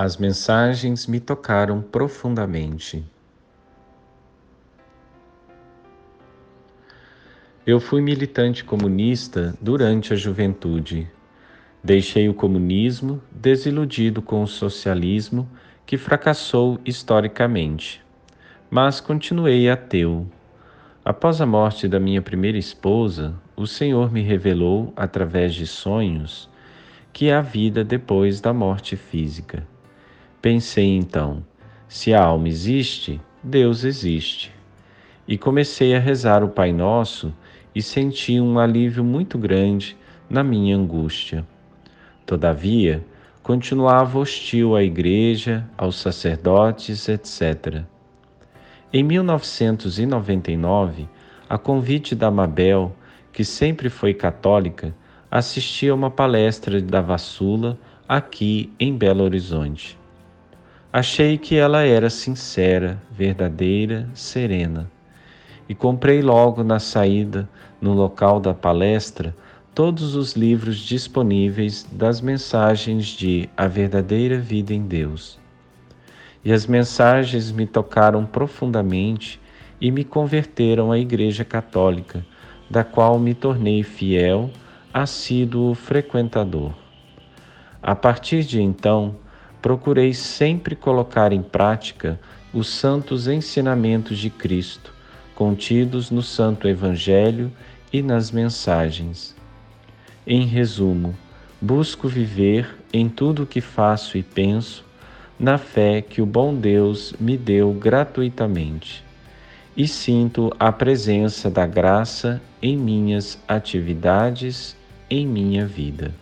As mensagens me tocaram profundamente. Eu fui militante comunista durante a juventude. Deixei o comunismo desiludido com o socialismo que fracassou historicamente, mas continuei ateu. Após a morte da minha primeira esposa, o Senhor me revelou, através de sonhos, que há vida depois da morte física. Pensei então: se a alma existe, Deus existe. E comecei a rezar o Pai Nosso e senti um alívio muito grande na minha angústia. Todavia, continuava hostil à igreja, aos sacerdotes, etc. Em 1999, a convite da Mabel, que sempre foi católica, assisti a uma palestra da Vassula aqui em Belo Horizonte. Achei que ela era sincera, verdadeira, serena. E comprei logo na saída, no local da palestra, todos os livros disponíveis das mensagens de A Verdadeira Vida em Deus. E as mensagens me tocaram profundamente e me converteram à Igreja Católica, da qual me tornei fiel, assíduo frequentador. A partir de então, procurei sempre colocar em prática os santos ensinamentos de Cristo, contidos no Santo Evangelho e nas mensagens. Em resumo, busco viver em tudo o que faço e penso, na fé que o bom Deus me deu gratuitamente, e sinto a presença da graça em minhas atividades, em minha vida.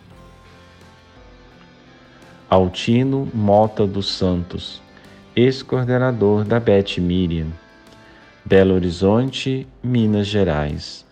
Altino Mota dos Santos, ex-coordenador da Bet Miriam, Belo Horizonte, Minas Gerais.